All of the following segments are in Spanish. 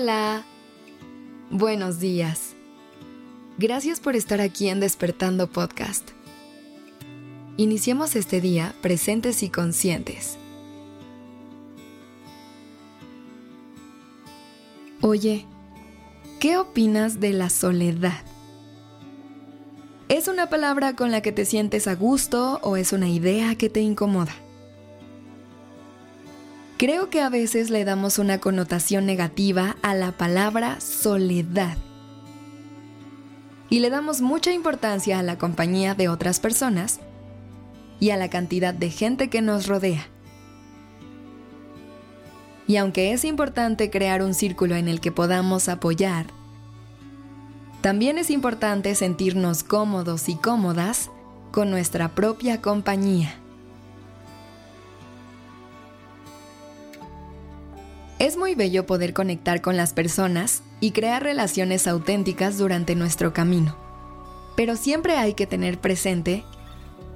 Hola. Buenos días. Gracias por estar aquí en Despertando Podcast. Iniciemos este día presentes y conscientes. Oye, ¿qué opinas de la soledad? ¿Es una palabra con la que te sientes a gusto o es una idea que te incomoda? Creo que a veces le damos una connotación negativa a la palabra soledad. Y le damos mucha importancia a la compañía de otras personas y a la cantidad de gente que nos rodea. Y aunque es importante crear un círculo en el que podamos apoyar, también es importante sentirnos cómodos y cómodas con nuestra propia compañía. Muy bello poder conectar con las personas y crear relaciones auténticas durante nuestro camino. Pero siempre hay que tener presente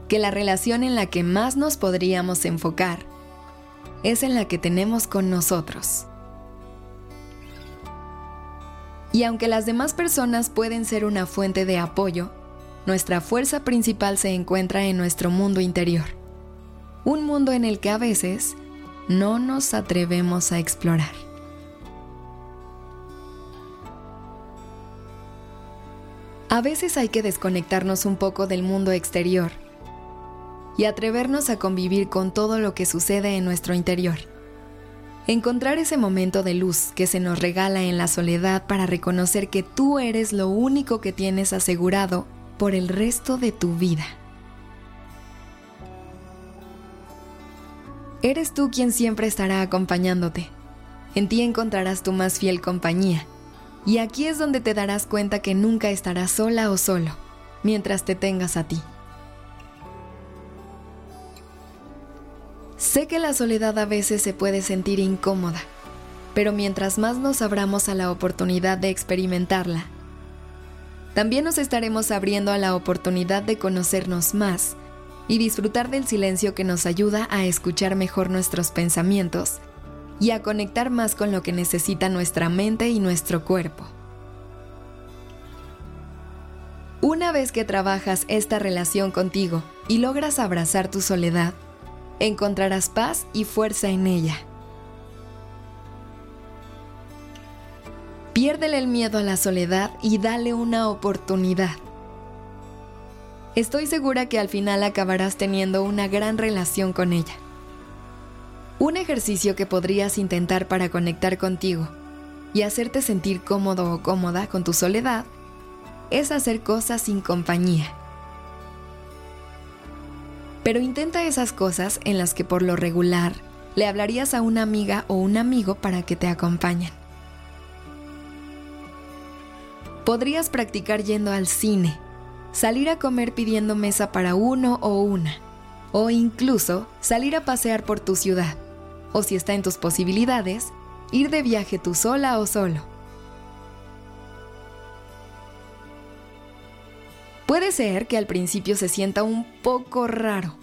que la relación en la que más nos podríamos enfocar es en la que tenemos con nosotros. Y aunque las demás personas pueden ser una fuente de apoyo, nuestra fuerza principal se encuentra en nuestro mundo interior. Un mundo en el que a veces no nos atrevemos a explorar. A veces hay que desconectarnos un poco del mundo exterior y atrevernos a convivir con todo lo que sucede en nuestro interior. Encontrar ese momento de luz que se nos regala en la soledad para reconocer que tú eres lo único que tienes asegurado por el resto de tu vida. Eres tú quien siempre estará acompañándote. En ti encontrarás tu más fiel compañía. Y aquí es donde te darás cuenta que nunca estarás sola o solo, mientras te tengas a ti. Sé que la soledad a veces se puede sentir incómoda, pero mientras más nos abramos a la oportunidad de experimentarla, también nos estaremos abriendo a la oportunidad de conocernos más y disfrutar del silencio que nos ayuda a escuchar mejor nuestros pensamientos y a conectar más con lo que necesita nuestra mente y nuestro cuerpo. Una vez que trabajas esta relación contigo y logras abrazar tu soledad, encontrarás paz y fuerza en ella. Piérdele el miedo a la soledad y dale una oportunidad. Estoy segura que al final acabarás teniendo una gran relación con ella. Un ejercicio que podrías intentar para conectar contigo y hacerte sentir cómodo o cómoda con tu soledad es hacer cosas sin compañía. Pero intenta esas cosas en las que por lo regular le hablarías a una amiga o un amigo para que te acompañen. Podrías practicar yendo al cine salir a comer pidiendo mesa para uno o una, o incluso salir a pasear por tu ciudad, o si está en tus posibilidades, ir de viaje tú sola o solo. Puede ser que al principio se sienta un poco raro,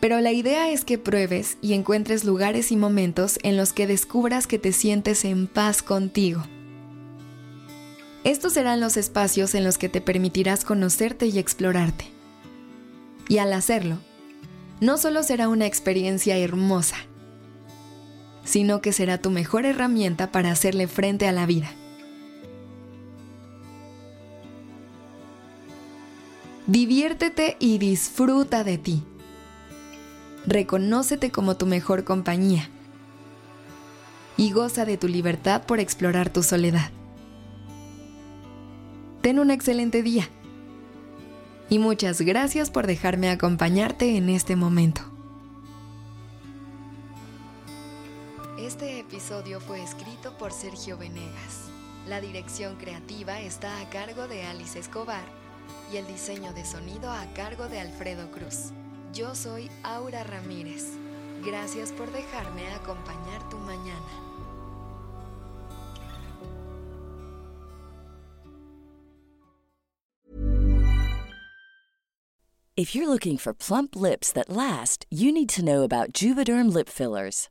pero la idea es que pruebes y encuentres lugares y momentos en los que descubras que te sientes en paz contigo estos serán los espacios en los que te permitirás conocerte y explorarte. Y al hacerlo, no solo será una experiencia hermosa, sino que será tu mejor herramienta para hacerle frente a la vida. Diviértete y disfruta de ti. Reconócete como tu mejor compañía y goza de tu libertad por explorar tu soledad. Ten un excelente día. Y muchas gracias por dejarme acompañarte en este momento. Este episodio fue escrito por Sergio Venegas. La dirección creativa está a cargo de Alice Escobar y el diseño de sonido a cargo de Alfredo Cruz. Yo soy Aura Ramírez. Gracias por dejarme acompañar tu mañana. If you're looking for plump lips that last, you need to know about Juvederm lip fillers.